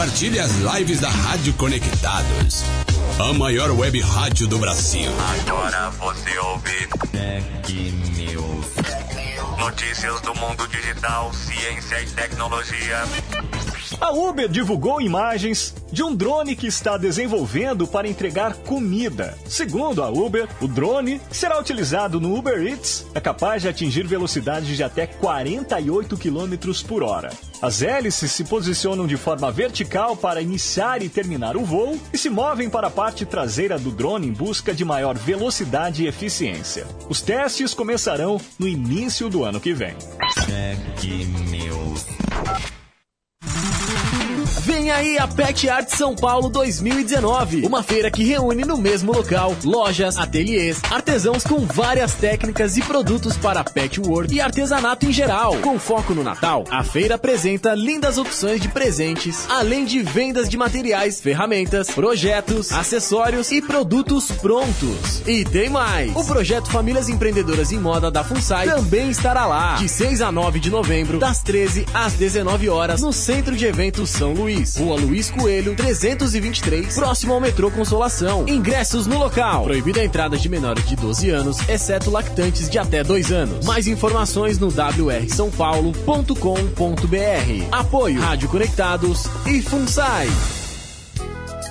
compartilhe as lives da Rádio Conectados. A maior web rádio do Brasil. Agora você ouve Tech News. notícias do mundo digital, ciência e tecnologia. A Uber divulgou imagens de um drone que está desenvolvendo para entregar comida. Segundo a Uber, o drone será utilizado no Uber Eats é capaz de atingir velocidades de até 48 km por hora. As hélices se posicionam de forma vertical para iniciar e terminar o voo e se movem para a parte traseira do drone em busca de maior velocidade e eficiência. Os testes começarão no início do ano que vem. Vem aí a Pet Art São Paulo 2019, uma feira que reúne no mesmo local lojas, ateliês, artesãos com várias técnicas e produtos para patchwork e artesanato em geral. Com foco no Natal, a feira apresenta lindas opções de presentes, além de vendas de materiais, ferramentas, projetos, acessórios e produtos prontos. E tem mais! O projeto Famílias Empreendedoras em Moda da FUNSAI também estará lá, de 6 a 9 de novembro, das 13 às 19 horas, no Centro de Eventos São Luís. Rua Luiz Coelho, 323, próximo ao metrô Consolação. Ingressos no local. Proibida a entrada de menores de 12 anos, exceto lactantes de até 2 anos. Mais informações no wrsãopaulo.com.br. Apoio Rádio Conectados e FUNSAI.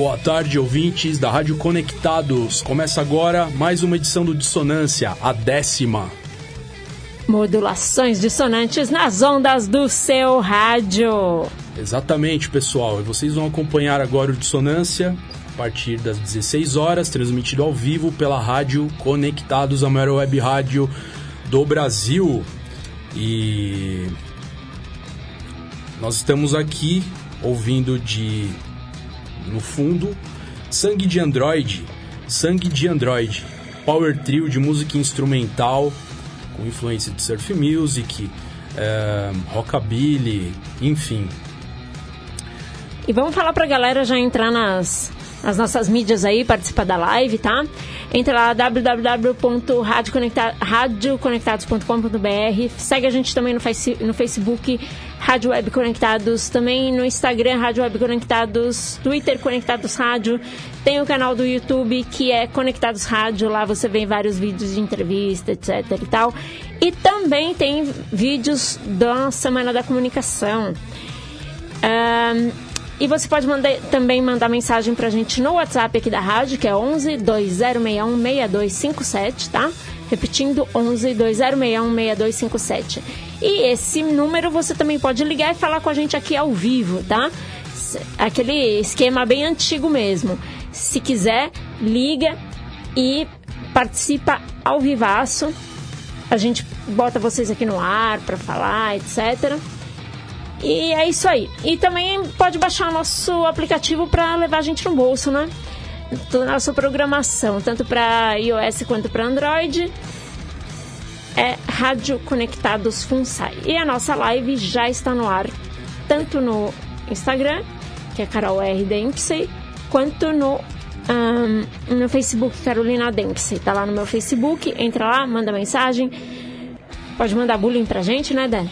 Boa tarde, ouvintes da Rádio Conectados. Começa agora mais uma edição do Dissonância, a décima. Modulações dissonantes nas ondas do seu rádio. Exatamente, pessoal. E vocês vão acompanhar agora o Dissonância a partir das 16 horas, transmitido ao vivo pela Rádio Conectados, a maior web rádio do Brasil. E nós estamos aqui ouvindo de no fundo, Sangue de Android, Sangue de Android, Power Trio de música instrumental com influência de surf music, é, rockabilly, enfim. E vamos falar pra galera já entrar nas, nas nossas mídias aí, participar da live, tá? Entra lá www.radioconectados.com.br Segue a gente também no, face, no Facebook Rádio Web Conectados, também no Instagram Rádio Web Conectados, Twitter Conectados Rádio, tem o canal do YouTube que é Conectados Rádio, lá você vê vários vídeos de entrevista, etc e tal. E também tem vídeos da Semana da Comunicação. Um, E você pode mandar, também mandar mensagem pra gente no WhatsApp aqui da rádio, que é 11 2061 6257, tá? Repetindo, 11 2061 6257. E esse número você também pode ligar e falar com a gente aqui ao vivo, tá? Aquele esquema bem antigo mesmo. Se quiser, liga e participa ao vivaço. A gente bota vocês aqui no ar para falar, etc. E é isso aí. E também pode baixar nosso aplicativo para levar a gente no bolso, né? Toda a nossa programação, tanto para iOS quanto para Android. É Rádio Conectados Funsai. E a nossa live já está no ar, tanto no Instagram, que é Carol R. Dempsey, quanto no, ahn, no Facebook Carolina Dempsey. Tá lá no meu Facebook, entra lá, manda mensagem. Pode mandar bullying pra gente, né, Dan?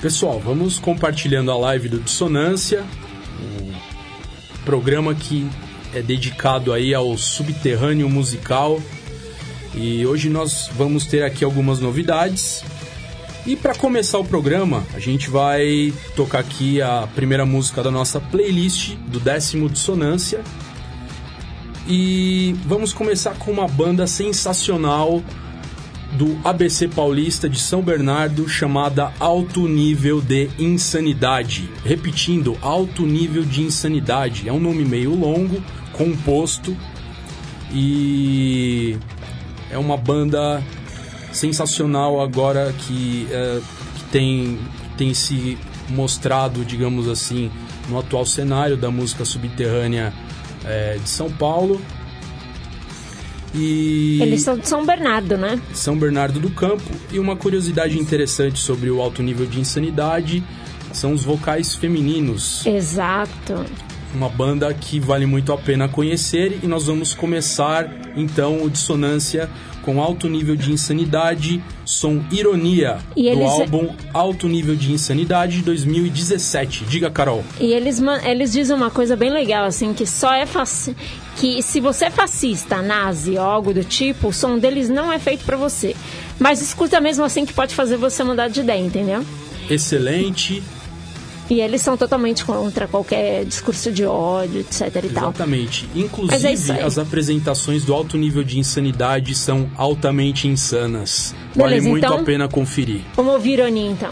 Pessoal, vamos compartilhando a live do Dissonância, um programa que é dedicado aí ao subterrâneo musical. E hoje nós vamos ter aqui algumas novidades. E para começar o programa, a gente vai tocar aqui a primeira música da nossa playlist do décimo Dissonância. E vamos começar com uma banda sensacional do ABC Paulista de São Bernardo chamada Alto Nível de Insanidade. Repetindo, Alto Nível de Insanidade. É um nome meio longo, composto e é uma banda sensacional agora que, é, que tem, tem se mostrado, digamos assim, no atual cenário da música subterrânea é, de São Paulo. E Eles são de São Bernardo, né? são Bernardo do Campo. E uma curiosidade interessante sobre o alto nível de insanidade são os vocais femininos. Exato. Uma banda que vale muito a pena conhecer. E nós vamos começar então o Dissonância com alto nível de insanidade, som Ironia, E do álbum Alto Nível de Insanidade de 2017. Diga, Carol. E eles, eles dizem uma coisa bem legal, assim, que só é faci que se você é fascista, nazi ou algo do tipo, o som deles não é feito pra você. Mas escuta mesmo assim que pode fazer você mudar de ideia, entendeu? Excelente. E eles são totalmente contra qualquer discurso de ódio, etc e tal. Exatamente. Mas é Inclusive, aí. as apresentações do alto nível de insanidade são altamente insanas. Vale Beleza, muito então- a pena conferir. Vamos ouvir ironia então.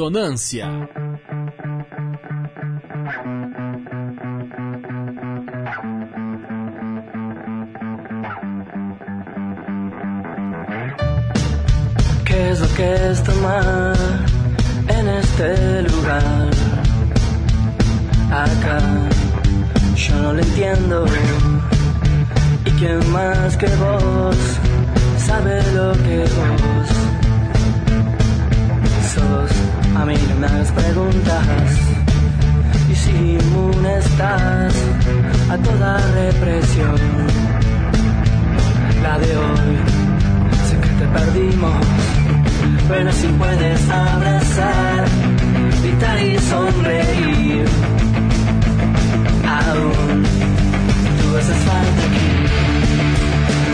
Dissonância. Puedes abrazar, gritar y sonreír, aún tú haces falta aquí,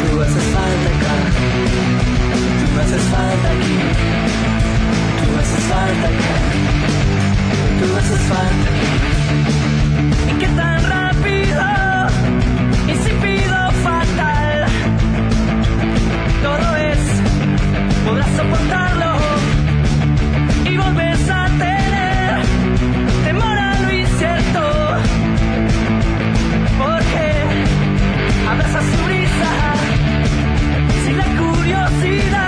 tú haces falta acá, tú haces falta aquí, tú haces falta acá, tú haces falta aquí. ¿Y qué tan rápido? see that.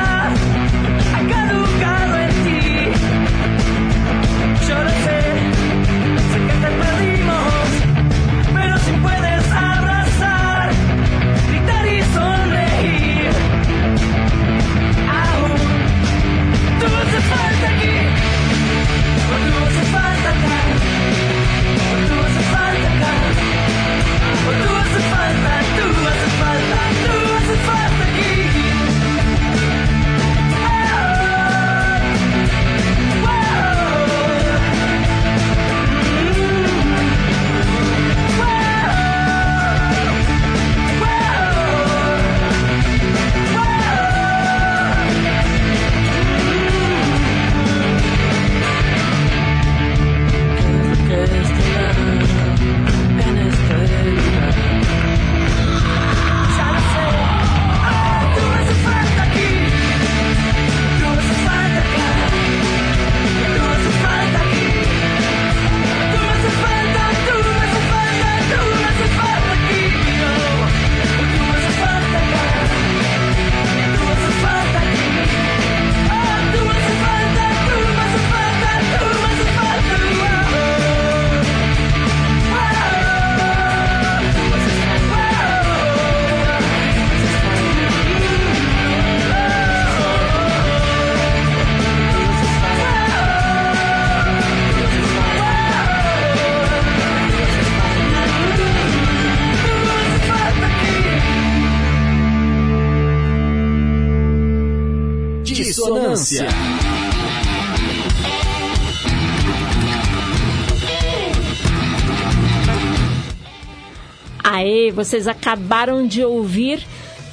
Vocês acabaram de ouvir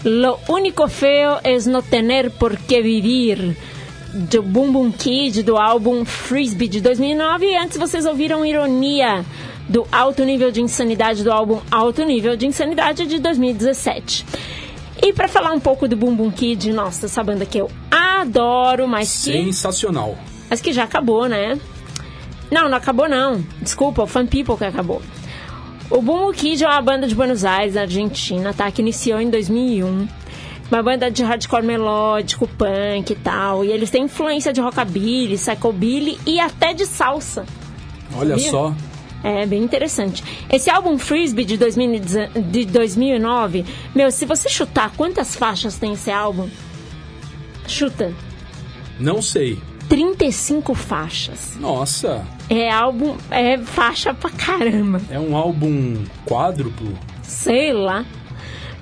Lo único feo es no tener por que vivir do Boom Boom Kid do álbum Frisbee de 2009 e antes vocês ouviram Ironia do Alto Nível de Insanidade do álbum Alto Nível de Insanidade de 2017. E para falar um pouco do Boom Boom Kid, nossa, essa banda que eu adoro, mas que Sensacional. mas que já acabou, né? Não, não acabou não. Desculpa, o Fan People que acabou. O Boom Kid é uma banda de Buenos Aires, Argentina, tá? Que iniciou em 2001. Uma banda de hardcore melódico, punk e tal. E eles têm influência de rockabilly, psychobilly e até de salsa. Olha Sabia? só. É bem interessante. Esse álbum Frisbee de, 2010 de 2009, meu, se você chutar quantas faixas tem esse álbum, chuta. Não sei. 35 faixas. Nossa, É álbum, é faixa pra caramba. é um álbum quádruplo. Sei lá.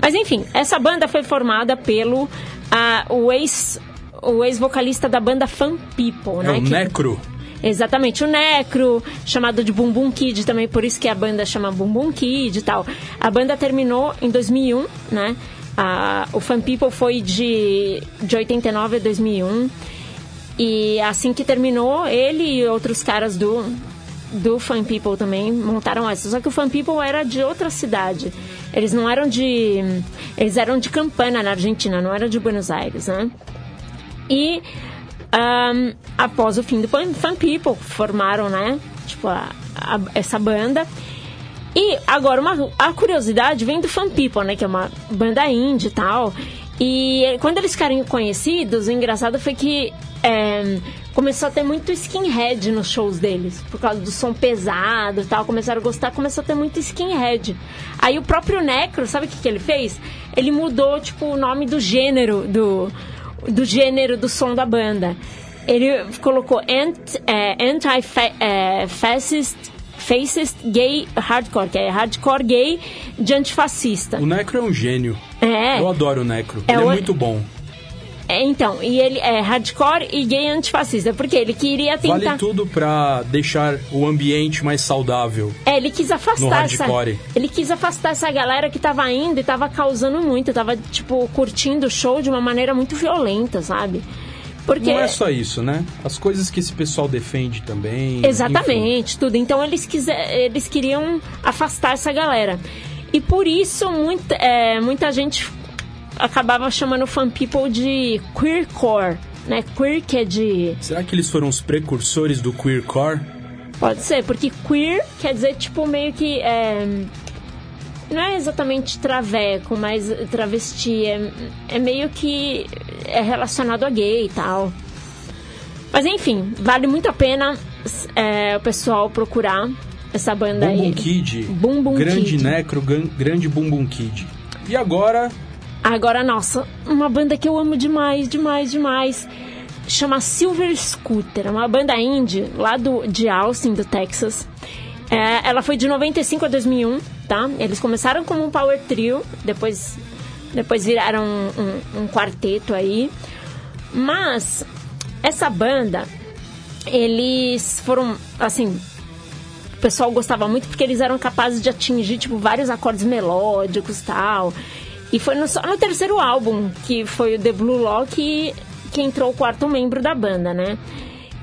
Mas enfim, essa banda foi formada pelo ah, o ex o ex-vocalista da banda Fan People, É né? o que- Necro. Exatamente, o Necro, chamado de Boom Kid também, por isso que a banda chama Boom Kid e tal. A banda terminou em 2001, né? Ah, o Fan People foi de, de 89 a 2001. E assim que terminou, ele e outros caras do, do Fan People também montaram essa. Só que o Fan People era de outra cidade. Eles não eram de. Eles eram de Campana, na Argentina, não eram de Buenos Aires, né? E ahn, após o fim do Fun People, formaram, né? Tipo, a- a- essa banda. E agora, uma, a curiosidade vem do Fun People, né? Que é uma banda indie e tal. E quando eles ficaram conhecidos, o engraçado foi que é, começou a ter muito skinhead nos shows deles. Por causa do som pesado e tal. Começaram a gostar, começou a ter muito skinhead. Aí o próprio Necro, sabe o que, que ele fez? Ele mudou, tipo, o nome do gênero do, do gênero do som da banda. Ele colocou é, anti-fascist fascist gay hardcore, que é hardcore gay de antifascista. O Necro é um gênio. É. Eu adoro o Necro. É Ele é o- muito bom. É, então, e ele é hardcore e gay antifascista, porque ele queria tentar. Vale tudo pra deixar o ambiente mais saudável. É, ele quis afastar essa. Ele quis afastar essa galera que tava indo e tava causando muito, tava, tipo, curtindo o show de uma maneira muito violenta, sabe? Porque. Não é só isso, né? As coisas que esse pessoal defende também. enfim. Exatamente, tudo. Então eles, quiser, eles queriam afastar essa galera. E por isso muita, é, muita gente acabava chamando fan people de queercore, né? Queer que é de. Será que eles foram os precursores do queercore? Pode ser, porque queer quer dizer tipo meio que. é, não é exatamente traveco, mas travesti. É, é meio que é relacionado a gay e tal. Mas enfim, vale muito a pena é, o pessoal procurar essa banda Bumbum aí. Kid. Bumbum grande Kid. Necro, grande Bumbum Kid. E agora, Agora, nossa, uma banda que eu amo demais, demais, demais. Chama Silver Scooter. É uma banda indie lá do, de Austin, do Texas. É, ela foi de 95 a 2001, tá? Eles começaram como um power trio, depois, depois viraram um, um- um quarteto aí. Mas essa banda, eles foram, assim, o pessoal gostava muito porque eles eram capazes de atingir tipo vários acordes melódicos tal e foi no, só no terceiro álbum que foi o The Blue Law que, que entrou o quarto membro da banda né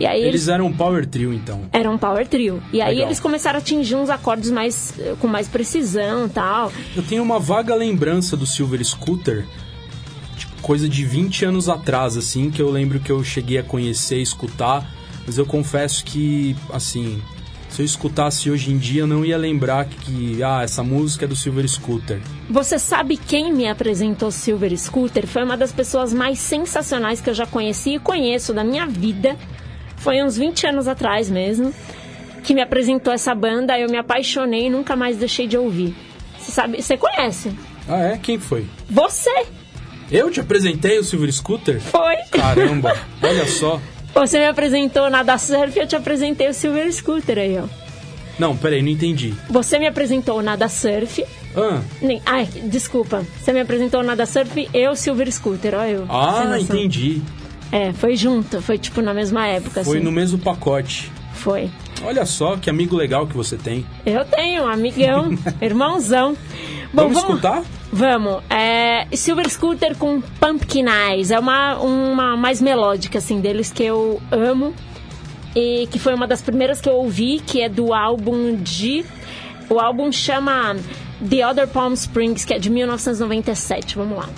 e aí eles eles, eram um power trio, então. eram um power trio e aí Legal. eles começaram a atingir uns acordes mais eh, com mais precisão tal Eu tenho uma vaga lembrança do Silver Scooter, coisa de 20 anos atrás, assim, que eu lembro que eu cheguei a conhecer, escutar, mas eu confesso que, assim, se eu escutasse hoje em dia, eu não ia lembrar que, ah, essa música é do Silver Scooter. Você sabe quem me apresentou Silver Scooter? Foi uma das pessoas mais sensacionais que eu já conheci e conheço da minha vida. Foi uns 20 anos atrás mesmo. Que me apresentou essa banda, eu me apaixonei e nunca mais deixei de ouvir. Você sabe, você conhece? Ah, é? Quem foi? Você Eu te apresentei o Silver Scooter? foi. Caramba, olha só. Você me apresentou Nada Surf e eu te apresentei o Silver Scooter aí, ó. Não, peraí, não entendi. Você me apresentou Nada Surf. Ah, Nem, ai, desculpa. Você me apresentou Nada Surf e o Silver Scooter, ó eu. Ah entendi. É, foi junto, foi tipo na mesma época, Foi assim. no mesmo pacote. Foi. Olha só que amigo legal que você tem. Eu tenho um amigão, irmãozão. Bom, Vamos escutar? Vamos. É, Silver Scooter com Pumpkin Eyes. É uma, uma mais melódica, assim, deles que eu amo. E que foi uma das primeiras que eu ouvi, que é do álbum de... O álbum chama The Other Palm Springs, que é de 1997. Vamos lá.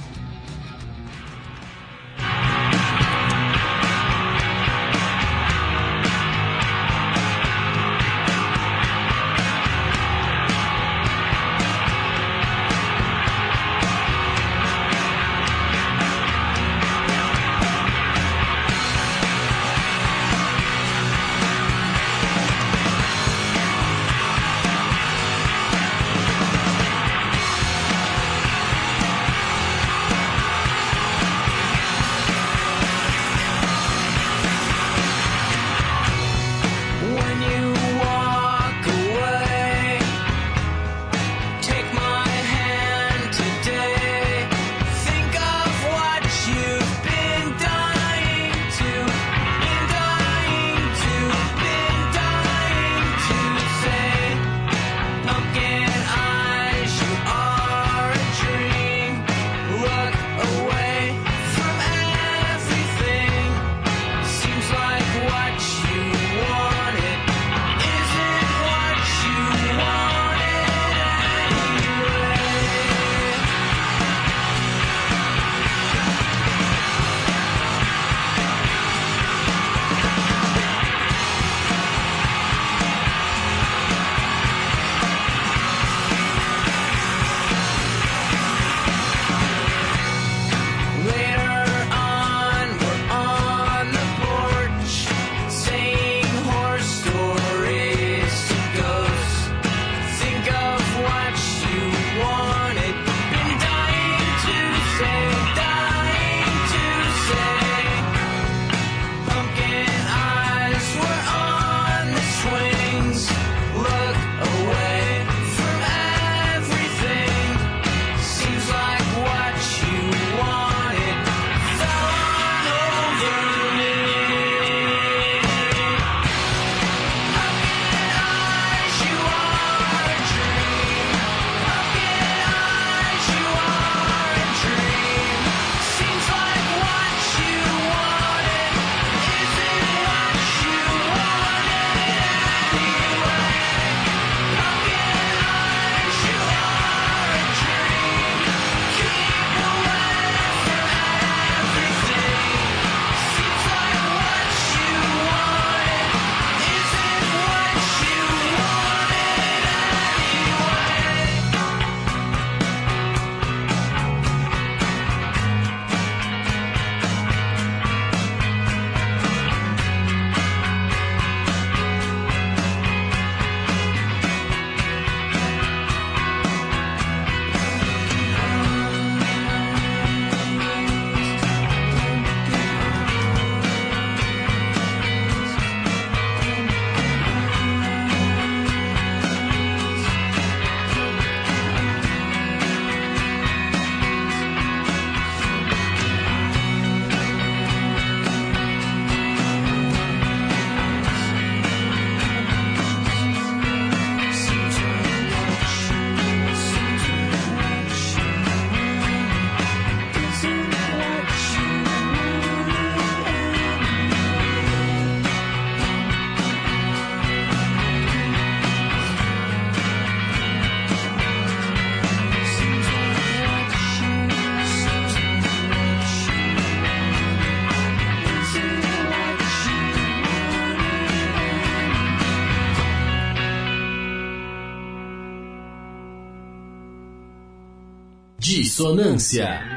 Dissonância.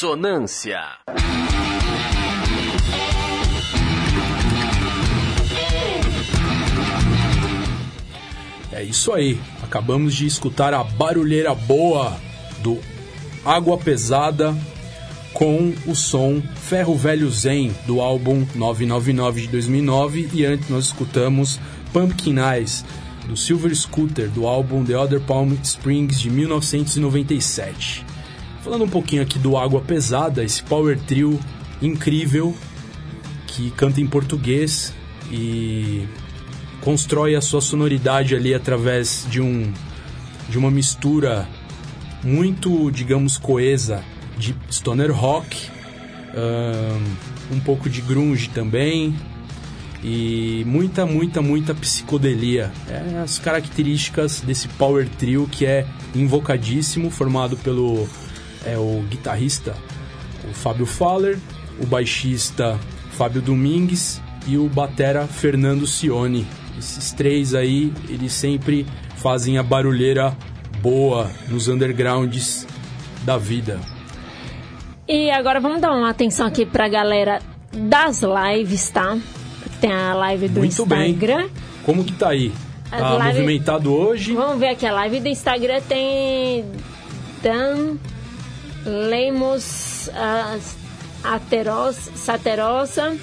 Dissonância. É isso aí. Acabamos de escutar a barulheira boa do Água Pesada com o som Ferro Velho Zen do álbum 999 de 2009 e antes nós escutamos Pumpkin Eyes do Silver Scooter do álbum The Other Palm Springs de 1997. Falando um pouquinho aqui do Água Pesada, esse power trio incrível que canta em português e constrói a sua sonoridade ali através de um de uma mistura muito, digamos, coesa de stoner rock, um pouco de grunge também e muita, muita, muita psicodelia. É as características desse power trio que é invocadíssimo, formado pelo é, o guitarrista o Fábio Faller, o baixista Fábio Domingues e o batera Fernando Cione. Esses três aí, eles sempre fazem a barulheira boa nos undergrounds da vida. E agora vamos dar uma atenção aqui pra galera das lives, tá? Tem a live do Muito bem. Instagram. Como que tá aí? Tá live- movimentado hoje? Vamos ver aqui, a live do Instagram tem Dan Lemos ah, Ateros, Saterosa,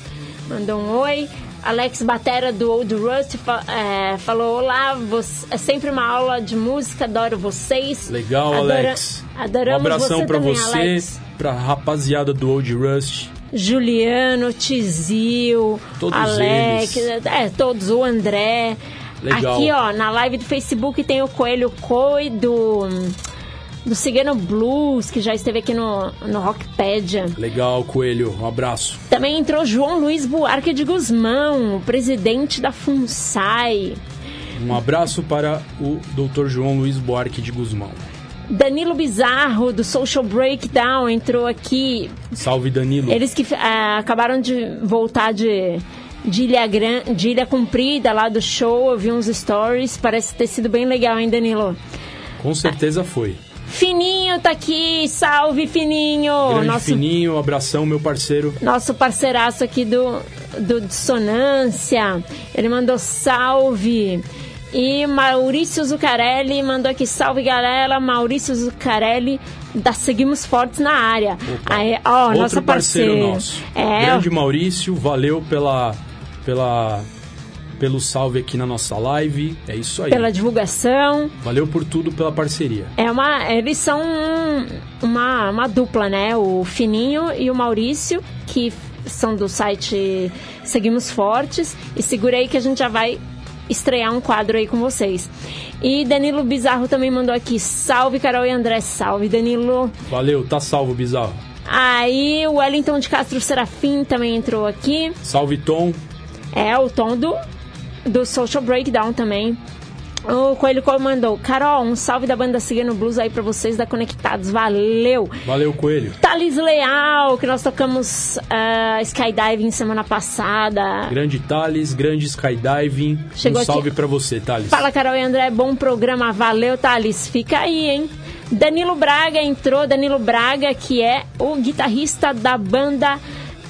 mandou um oi. Alex Batera do Old Rust é, falou: Olá, você- é sempre uma aula de música, adoro vocês. Legal, Adora- Alex. Adoramos um abração também, você, Alex. pra rapaziada do Old Rust. Juliano, Tizil, Todos Alex, eles. é, todos, o André. Legal. Aqui, ó, na live do Facebook tem o Coelho Coi do, do Cigano Blues, que já esteve aqui no, no Rockpedia. Legal, Coelho. Um abraço. Também entrou João Luiz Buarque de Guzmão, o presidente da FUNSAI. Um abraço para o Dr. João Luiz Buarque de Guzmão. Danilo Bizarro, do Social Breakdown, entrou aqui. Salve, Danilo. Eles que ah, acabaram de voltar de, de, Ilha Gran, de Ilha Comprida, lá do show, eu vi uns stories, parece ter sido bem legal, hein, Danilo? Com certeza foi. Fininho tá aqui, salve Fininho! Grande nosso, fininho, abração, meu parceiro. nosso parceiraço aqui do, do Dissonância. Ele mandou salve. E Maurício Zucarelli mandou aqui salve galera. Maurício Zucarelli da Seguimos Fortes na área. Aí, ó, Outro nossa parceiro nosso. É, Grande Maurício, valeu pela, pela, pelo salve aqui na nossa live. É isso aí. pela divulgação. Valeu por tudo, pela parceria. É uma, eles são um- uma, uma dupla, né? O Fininho e o Maurício, que são do site Seguimos Fortes. E segura aí que a gente já vai estrear um quadro aí com vocês. E Danilo Bizarro também mandou aqui: salve Carol e André, salve Danilo. Valeu, tá salvo, bizarro. Aí o Wellington de Castro Serafim também entrou aqui. Salve, Tom. É o tom do, do Social Breakdown também. O Coelho mandou, Carol, um salve da banda Cigano Blues aí pra vocês da Conectados, valeu! Valeu, Coelho. Thales Leal, que nós tocamos ah, skydiving semana passada. Grande Thales, grande skydiving. Chegou um aqui- salve pra você, Thales. Fala, Carol e André, bom programa, valeu, Thales. Fica aí, hein? Danilo Braga entrou, Danilo Braga, que é o guitarrista da banda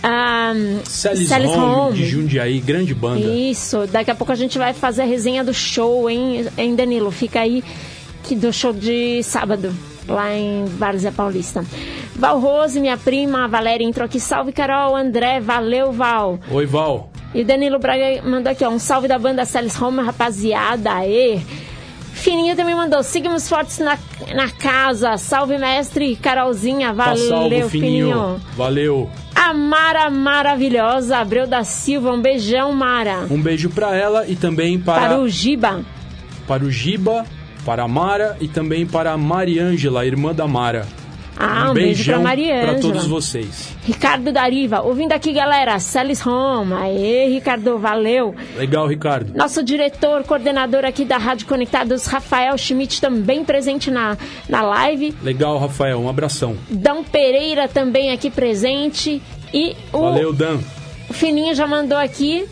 ah, Celis, Celis Home, Home. de Jundiaí, grande banda. Isso, daqui a pouco a gente vai fazer a resenha do show, hein, hein Danilo? Fica aí que do show de sábado, lá em Várzea Paulista. Val Rose, minha prima, a Valéria entrou aqui. Salve, Carol, André, valeu, Val. Oi, Val. E Danilo Braga mandou aqui, ó, um salve da banda Celis Home, rapaziada, aê. Fininho também mandou, seguimos fortes na, na casa. Salve, mestre, Carolzinha, Tá valeu, salvo, Fininho. fininho. Valeu. A Mara maravilhosa, Abreu da Silva, um beijão, Mara. Um beijo pra ela e também para, Para o Giba. para o Giba, para a Mara e também para a Mariângela, irmã da Mara. Ah, um, beijo pra Mariângela. pra todos vocês. Ricardo Dariva, ouvindo aqui, galera, Celis Home. Aê, Ricardo, valeu. Legal, Ricardo. Nosso diretor, coordenador aqui da Rádio Conectados, Rafael Schmidt, também presente na, na live. Legal, Rafael. Um abração. Dão Pereira também aqui presente. E o Valeu, Dan. Fininho já mandou aqui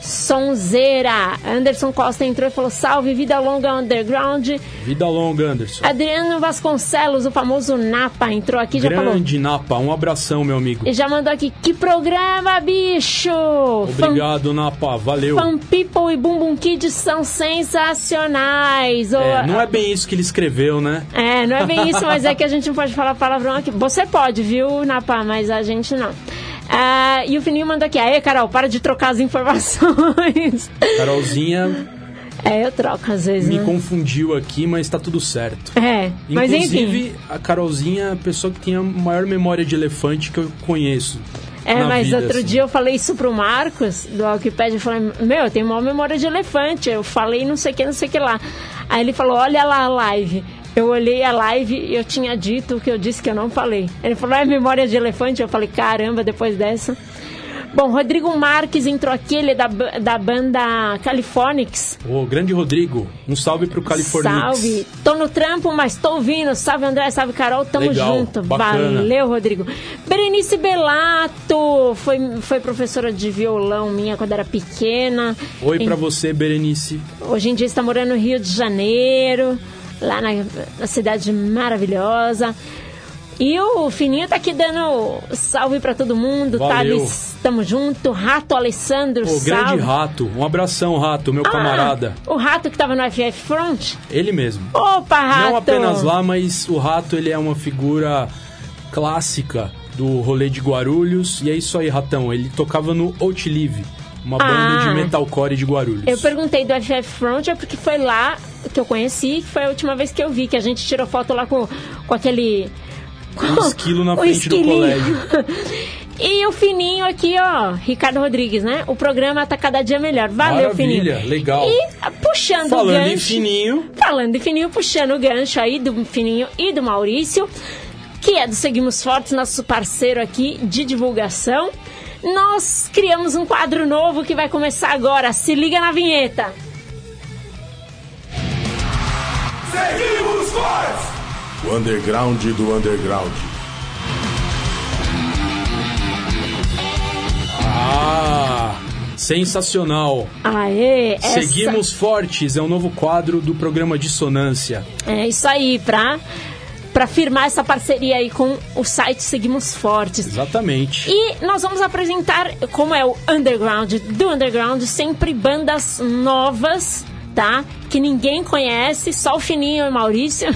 Sonzeira. Anderson Costa entrou e falou: Salve, vida longa underground. Vida longa, Anderson. Adriano Vasconcelos, o famoso Napa, entrou aqui e já falou. Grande Napa, um abração, meu amigo. E já mandou aqui: Que programa, bicho! Obrigado, Napa, valeu. Fan, Fan People e Bumbum Kids são sensacionais. É, não é bem isso que ele escreveu, né? É, não é bem isso, mas é que a gente não pode falar palavrão aqui. Você pode, viu, Napa, mas a gente não. Ah, e o Fininho mandou aqui, aê, Carol, para de trocar as informações. Carolzinha É, eu troco às vezes, me né? confundiu aqui, mas tá tudo certo. É, mas Inclusive, enfim. a Carolzinha é a pessoa que tem a maior memória de elefante que eu conheço. É, mas vida, outro assim. dia eu falei isso pro Marcos, do Wikipedia, eu falei, meu, eu tenho maior memória de elefante, eu falei não sei o que, não sei o que lá. Aí ele falou, olha lá a live. Eu olhei a live e eu tinha dito o que eu disse que eu não falei. Ele falou, é memória de elefante? Eu falei, caramba, depois dessa. Bom, Rodrigo Marques entrou aqui, ele é da, da banda Californics. Ô, grande Rodrigo, um salve pro California. Salve! Tô no trampo, mas tô ouvindo. Salve André, salve Carol, tamo Legal, junto. bacana. Valeu, Rodrigo. Berenice Belato foi, foi professora de violão minha quando era pequena. Oi Em- pra você, Berenice. Hoje em dia está morando no Rio de Janeiro, lá na, na cidade maravilhosa. E o Fininho tá aqui dando salve pra todo mundo. Valeu. Thales, tamo junto. Rato Alessandro, Ô, grande salve. Rato, um abração, Rato, meu Ah, camarada. o Rato que tava no FF Front? Ele mesmo. Opa, Rato! Não apenas lá, mas o Rato ele é uma figura clássica do rolê de Guarulhos. E é isso aí, Ratão. Ele tocava no Outlive, uma banda Ah. de metalcore de Guarulhos. Eu perguntei do FF Front é porque foi lá que eu conheci, que foi a última vez que eu vi, que a gente tirou foto lá com, com aquele. Um esquilo na o frente do esquilinho. colégio. E o Fininho aqui, ó, Ricardo Rodrigues, né? O programa tá cada dia melhor. Valeu, Maravilha, Fininho. legal. E ah, puxando o Falando gancho. em fininho, Falando em Fininho, puxando o gancho aí do Fininho e do Maurício, que é do Seguimos Fortes, nosso parceiro aqui de divulgação. Nós criamos um quadro novo que vai começar agora. Se liga na vinheta. O underground do underground. ah, sensacional. Aê, essa... Seguimos Fortes é o novo quadro do programa Dissonância. É isso aí, pra, pra firmar essa parceria aí com o site Seguimos Fortes. Exatamente. E nós vamos apresentar, como é o underground do underground, sempre bandas novas, tá? Que ninguém conhece, só o Fininho e o Maurício.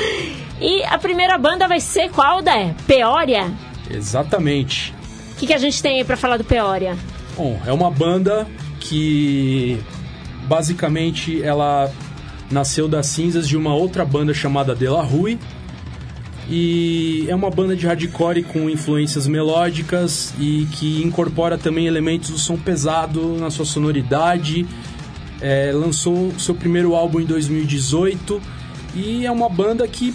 e a primeira banda vai ser qual, Dé? Peória? Exatamente. O que, que a gente tem aí pra falar do Peória? Bom, é uma banda que basicamente ela nasceu das cinzas de uma outra banda chamada De La Rue. E é uma banda de hardcore com influências melódicas e que incorpora também elementos do som pesado na sua sonoridade. É, lançou seu primeiro álbum em 2018 e é uma banda que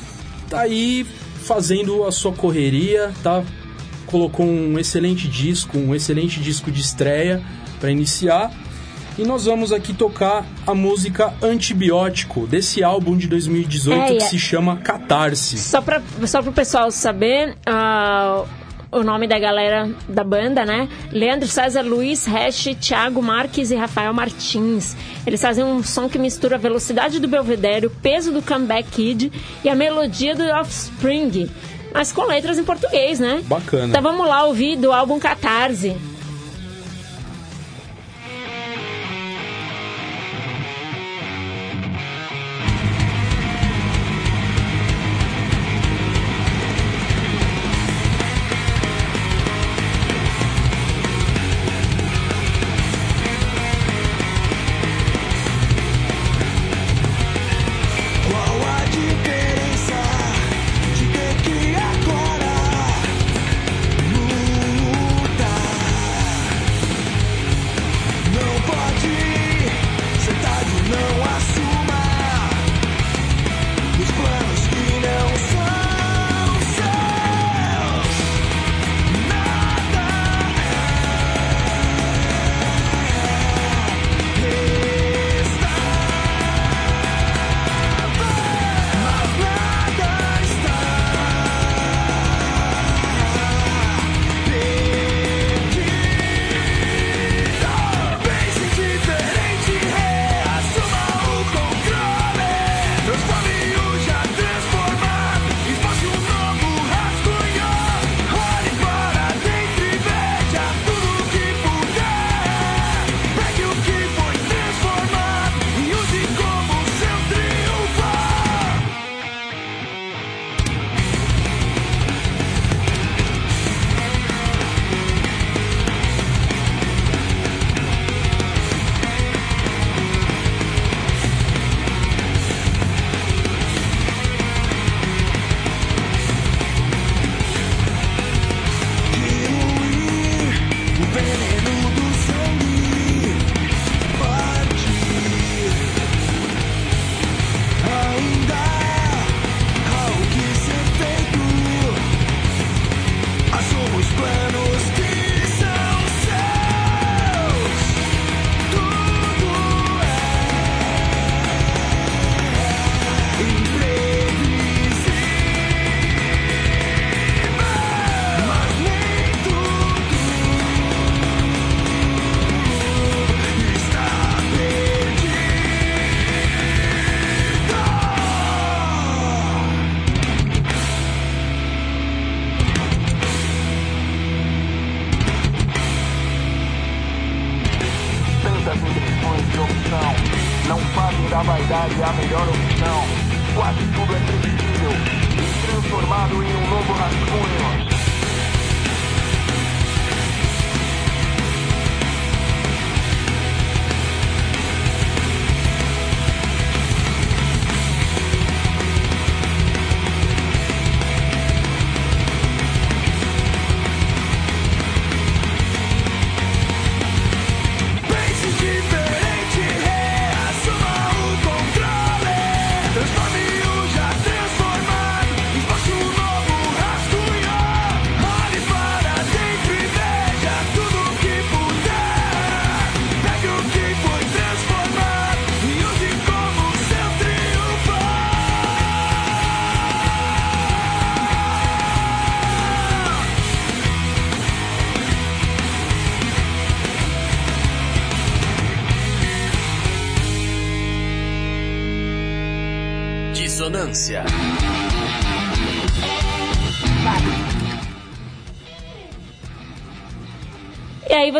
tá aí fazendo a sua correria, tá? Colocou um excelente disco, um excelente disco de estreia para iniciar. E nós vamos aqui tocar a música Antibiótico desse álbum de 2018 É, que é- se chama Catarse. Só para só pro pessoal saber, ah, o nome da galera da banda, né? Leandro César, Luiz, Hash, Thiago Marques e Rafael Martins. Eles fazem um som que mistura a velocidade do Belvedere, o peso do Comeback Kid e a melodia do Offspring. Mas com letras em português, né? Bacana. Então vamos lá ouvir do álbum Catarse.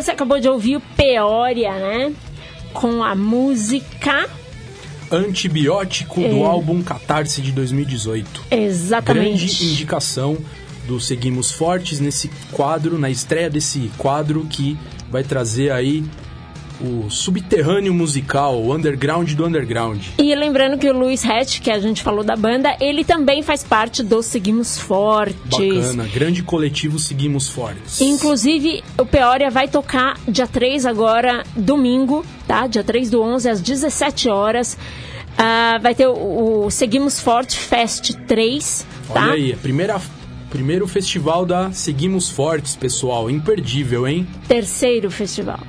Você acabou de ouvir o Peoria, né? Com a música. Antibiótico É. do álbum Catarse de 2018. Exatamente. Grande indicação do Seguimos Fortes nesse quadro, na estreia desse quadro que vai trazer aí o subterrâneo musical, o underground do underground. E lembrando que o Luiz Hatch, que a gente falou da banda, ele também faz parte do Seguimos Fortes. Bacana, grande coletivo Seguimos Fortes. Inclusive, o Peoria vai tocar dia 3 agora, domingo, tá? Dia 3 do 11, às 17 horas. Ah, vai ter o, o Seguimos Forte Fest 3, tá? Olha aí, a primeira, primeiro festival da Seguimos Fortes, pessoal, imperdível, hein? Terceiro festival.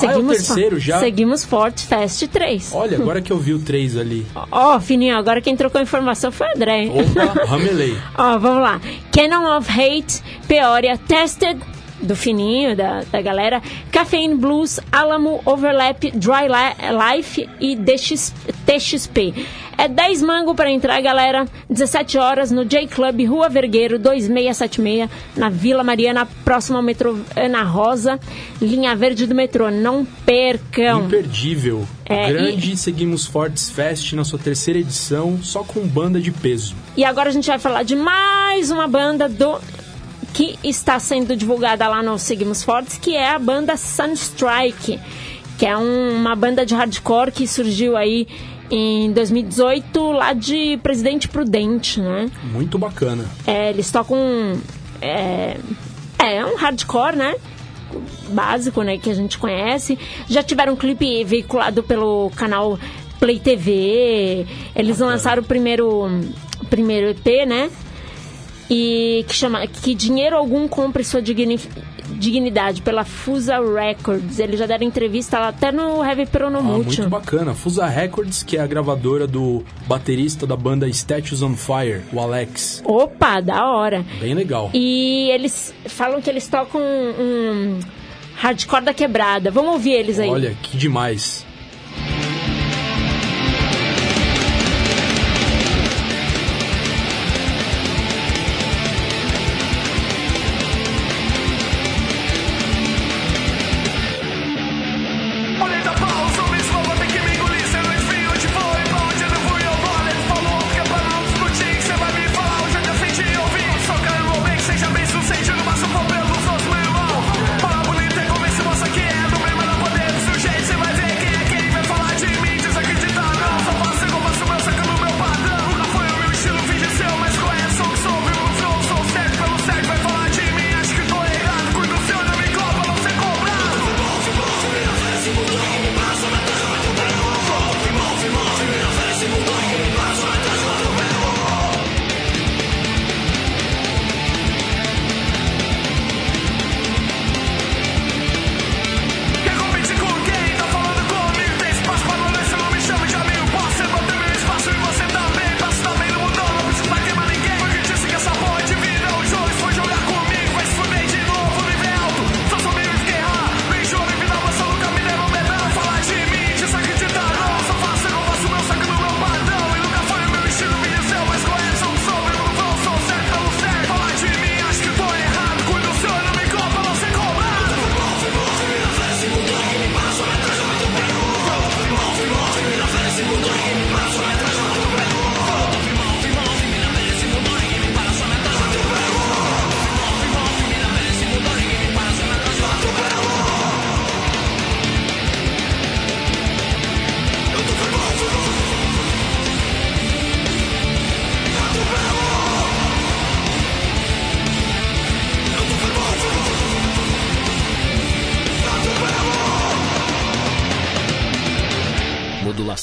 Ah, é o terceiro já? Seguimos Forte Fest 3. Olha, agora que eu vi o 3 ali. Ó, Fininho, agora quem trocou a informação foi o André. Opa, ramelei. Ó, vamos lá. Canon of Hate, Peoria, Tested, do Fininho, da, da galera. Caffeine Blues, Alamo, Overlap, Dry Li- Life e DX, TXP. É 10 mango para entrar, galera. 17 horas no J Club, Rua Vergueiro, 2676, na Vila Mariana, próximo ao metrô Ana Rosa, linha verde do metrô. Não percam. Imperdível. É, Grande Seguimos Fortes Fest na sua terceira edição, só com banda de peso. E agora a gente vai falar de mais uma banda do que está sendo divulgada lá no Seguimos Fortes, que é a banda Sunstrike, que é um- uma banda de hardcore que surgiu aí em 2018 lá de Presidente Prudente, né? Muito bacana. É, eles tocam é, é um hardcore, né? Básico, né? Que a gente conhece. Já tiveram um clipe veiculado pelo canal Play TV. Eles lançaram o primeiro, primeiro EP, né? E que chama Que Dinheiro Algum Compre Sua Digni- Dignidade pela Fusa Records. Eles já deram entrevista lá até no Heavy Ah, Pronomultion. muito bacana. Fusa Records, que é a gravadora do baterista da banda Statues on Fire, o Alex. Opa, da hora. Bem legal. E eles falam que eles tocam um hardcore da quebrada. Vamos ouvir eles aí. Olha, que demais.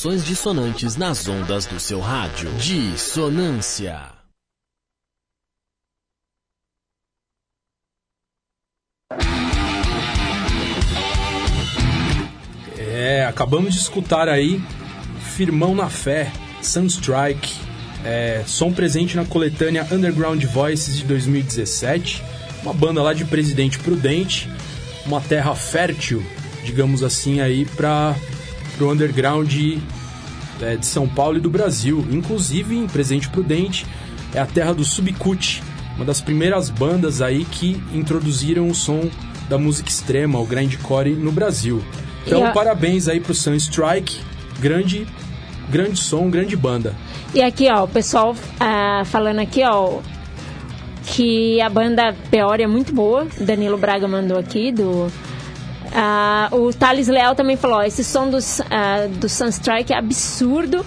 Modulações dissonantes nas ondas do seu rádio. Dissonância. É, acabamos de escutar aí Firmão na Fé, Sunstrike, é, som presente na coletânea Underground Voices de 2017, uma banda lá de Presidente Prudente, uma terra fértil, digamos assim, aí para o underground é, de São Paulo e do Brasil. Inclusive, em Presidente Prudente é a terra do Subcut, uma das primeiras bandas aí que introduziram o som da música extrema, o grindcore, no Brasil. Então, a- parabéns aí pro Sunstrike, grande, grande som, grande banda. E aqui, ó, o pessoal ah, falando aqui, ó, que a banda Peoria é muito boa. Danilo Braga mandou aqui do. Ah, o Thales Leal também falou: ó, esse som dos, ah, do Sunstrike é absurdo.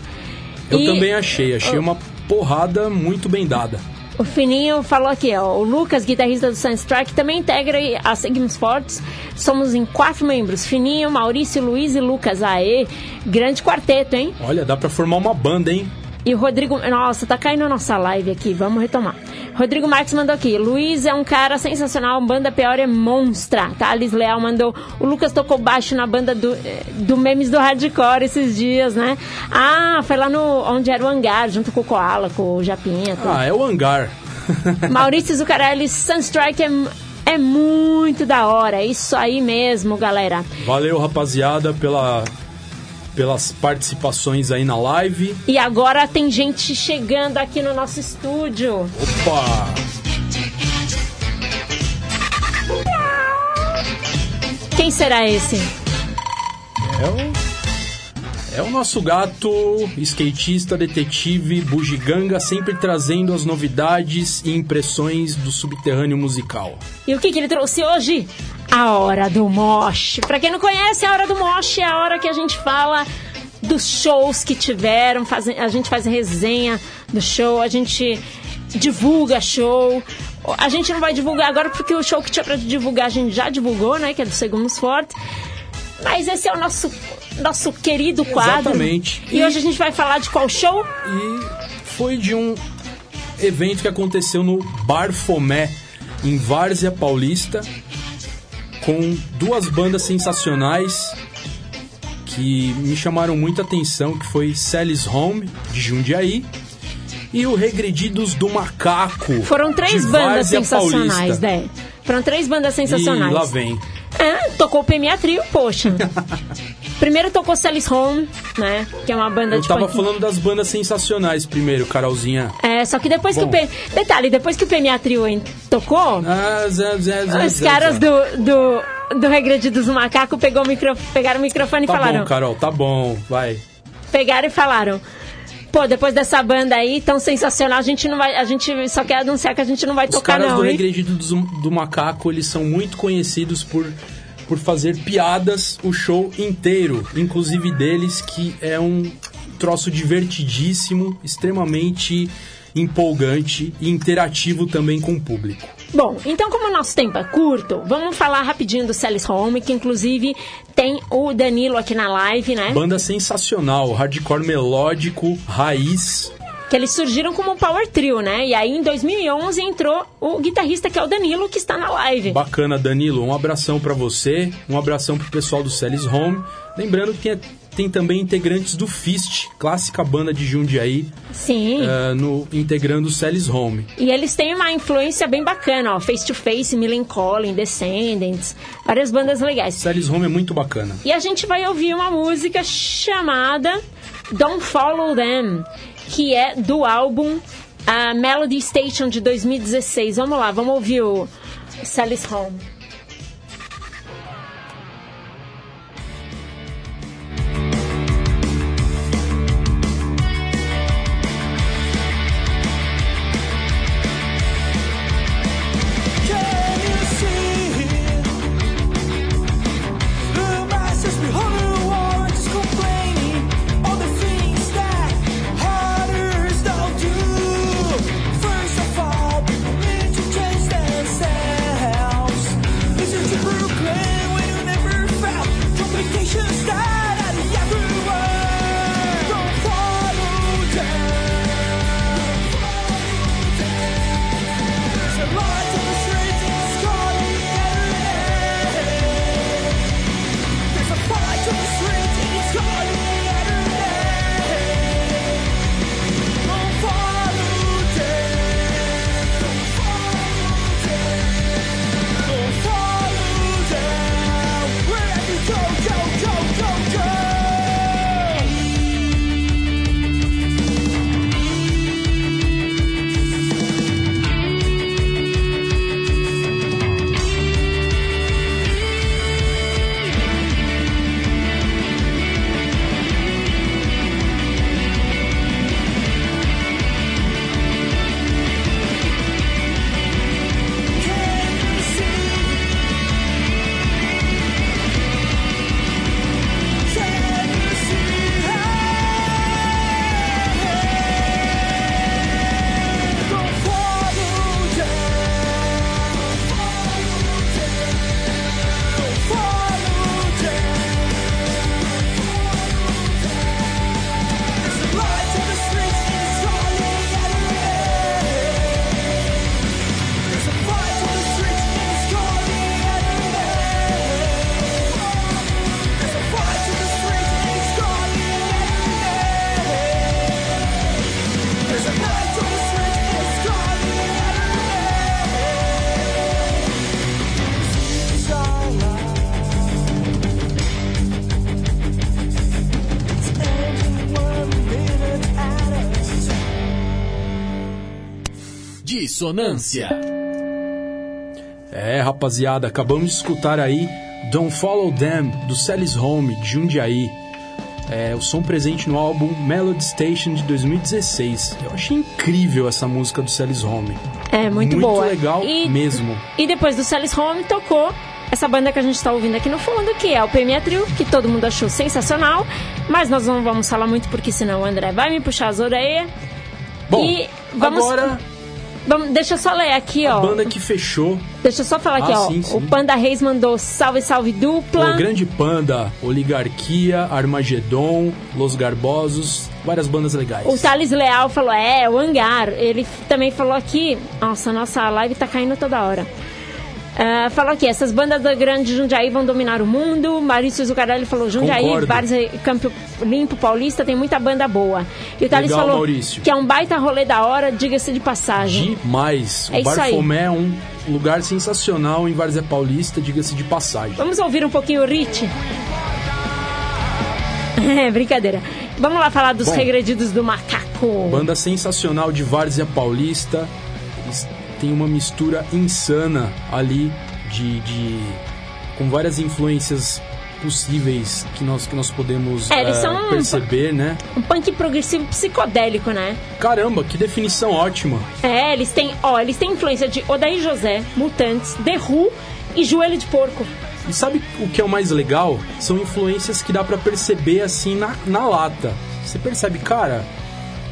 Eu E também achei, achei uma porrada muito bem dada. O Fininho falou aqui, ó. O Lucas, guitarrista do Sunstrike, também integra a Seguimos Fortes. Somos em quatro membros: Fininho, Maurício, Luiz e Lucas. Aê! Grande quarteto, hein? Olha, dá pra formar uma banda, hein? E o Rodrigo. Nossa, tá caindo a nossa live aqui, vamos retomar. Rodrigo Marques mandou aqui. Luiz é um cara sensacional, banda pior é monstra. Thales Leal mandou. O Lucas tocou baixo na banda do, eh, do Memes do Hardcore esses dias, né? Ah, foi lá no onde era o hangar, junto com o Koala, com o Japinha. tudo. Ah, é o hangar. Maurício Zucarelli, Sunstrike é, é muito da hora. É Isso aí mesmo, galera. Valeu, rapaziada, pela, pelas participações aí na live. E agora tem gente chegando aqui no nosso estúdio. Opa! Quem será esse? É o, é o nosso gato, skatista, detetive, bugiganga, sempre trazendo as novidades e impressões do subterrâneo musical. E o que, que ele trouxe hoje? A Hora do Mosh. Pra quem não conhece, a Hora do Mosh é a hora que a gente fala dos shows que tiveram, faz- a gente faz resenha do show, a gente divulga show. A gente não vai divulgar agora porque o show que tinha pra divulgar a gente já divulgou, né? Que é do Segundos Forte. Mas esse é o nosso, nosso querido quadro. Exatamente. E, hoje a gente vai falar de qual show? E foi de um evento que aconteceu no Bar Fomé, em Várzea Paulista, com duas bandas sensacionais que me chamaram muita atenção, que foi Sally's Home, de Jundiaí, e o Regredidos do Macaco. Foram três bandas Várzea sensacionais, né? Foram três bandas sensacionais. E lá vem. É, tocou o PMA Trio, poxa. Primeiro tocou Sally's Home, né? Que é uma banda Eu de tava punk. falando das bandas sensacionais primeiro, Carolzinha. É, só que depois Bom. que o P... Detalhe, depois que o PMA Trio tocou, Ah, zé, zé, zé, os caras do, do, do Regredidos do Macaco pegou o micro... pegaram o microfone Tá e falaram. bom, Carol, tá bom, vai. Pegaram e falaram. Pô, depois dessa banda aí tão sensacional, a gente não vai. A gente só quer anunciar que a gente não vai Os tocar, caras não, do hein? Regredido do, do Macaco, eles são muito conhecidos por, por fazer piadas o show inteiro. Inclusive deles, que é um troço divertidíssimo, extremamente empolgante e interativo também com o público. Bom, então como o nosso tempo é curto, vamos falar rapidinho do Celis Home, que inclusive tem o Danilo aqui na live, né? Banda sensacional, hardcore melódico, raiz. Que eles surgiram como um power trio, né? E aí em 2011 entrou o guitarrista que é o Danilo, que está na live. Bacana, Danilo. Um abração pra você, um abração pro pessoal do Celis Home. Lembrando que tem, tem também integrantes do Fist, clássica banda de Jundiaí, Sim. eh, no, integrando o Celis Home. E eles têm uma influência bem bacana, ó. Face to Face, Millen Collin, Descendants, várias bandas legais. Celis Home é muito bacana. E a gente vai ouvir uma música chamada Don't Follow Them, que é do álbum ah, Melody Station de 2016. Vamos lá, vamos ouvir o Sally's Home. Dissonância. É, rapaziada, acabamos de escutar aí Don't Follow Them, do Celis Home, de Jundiaí. É, o som presente no álbum Melody Station de 2016. Eu achei incrível essa música do Celis Home. É, muito, Muito boa. legal E- mesmo. E depois do Celis Home tocou essa banda que a gente está ouvindo aqui no fundo, que é o PMA Trio, que todo mundo achou sensacional. Mas nós não vamos falar muito porque senão o André vai me puxar as orelhas. Bom, e vamos, agora vamos. Deixa eu só ler aqui, a ó. banda que fechou, Deixa eu só falar aqui, Ah, ó. sim, sim. O Panda Reis mandou salve, salve dupla. o Grande Panda, Oligarquia, Armagedon, Los Garbosos, várias bandas legais. O Thales Leal falou, é, o Hangar. Ele também falou aqui, nossa, nossa live tá caindo toda hora. Ah, falou aqui, essas bandas da grande Jundiaí vão dominar o mundo. Maurício Zucarelli falou, Jundiaí, Concordo. Várzea, Campo Limpo, Paulista, tem muita banda boa. E o Thales Legal, falou Maurício. que é um baita rolê da hora, diga-se de passagem. Demais. É o. Barfomé é um lugar sensacional em Várzea Paulista, diga-se de passagem. Vamos ouvir um pouquinho o Rich? É, brincadeira. Vamos lá falar dos Bom. regredidos do macaco. Banda sensacional de Várzea Paulista. Têm uma mistura insana ali de, de com várias influências possíveis que nós que nós podemos É, são- perceber, né? Um punk progressivo psicodélico, né? Caramba, que definição ótima. É, eles têm, ó, eles têm influência de Odair José, Mutantes, The Who e Joelho de Porco. E sabe o que é o mais legal? São influências que dá pra perceber assim na, na lata. Você percebe, cara,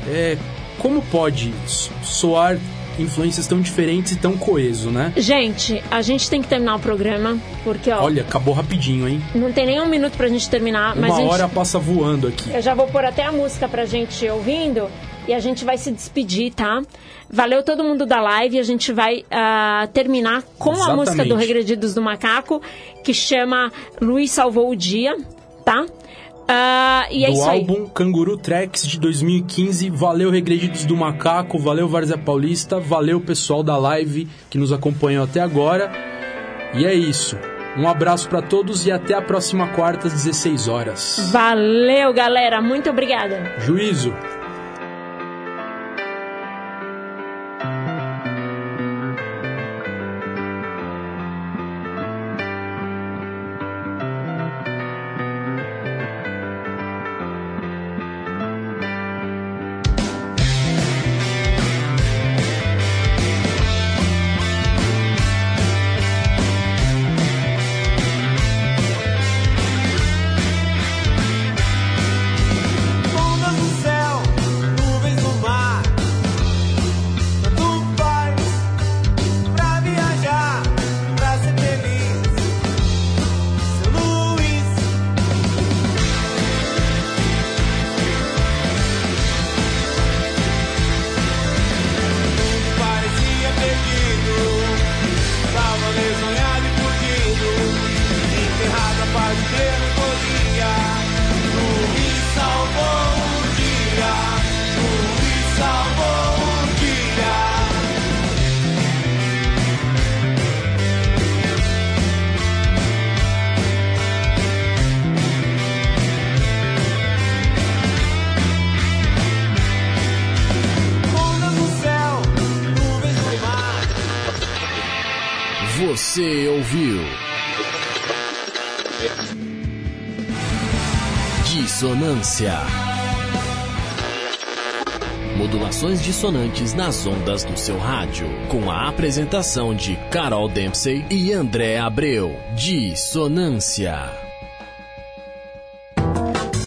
é, como pode so- soar influências tão diferentes e tão coeso, né? Gente, a gente tem que terminar o programa, porque, ó, Olha, acabou rapidinho, hein? não tem nem um minuto pra gente terminar, mas Uma a gente, hora passa voando aqui. eu já vou pôr até a música pra gente ouvindo e a gente vai se despedir, tá? Valeu todo mundo da live, a gente vai ah, terminar com a Exatamente. música do Regredidos do Macaco, que chama Luiz Salvou o Dia, tá? Ah, e é do isso aí. álbum Canguru Tracks de 2015. Valeu, Regredidos do Macaco, valeu, Várzea Paulista, valeu, pessoal da live que nos acompanhou até agora. E é isso. Um abraço pra todos e até a próxima quarta às 16 horas. Valeu, galera. Muito obrigada. Juízo. Dissonantes nas ondas do seu rádio. Com a apresentação de Carol Dempsey e André Abreu. Dissonância.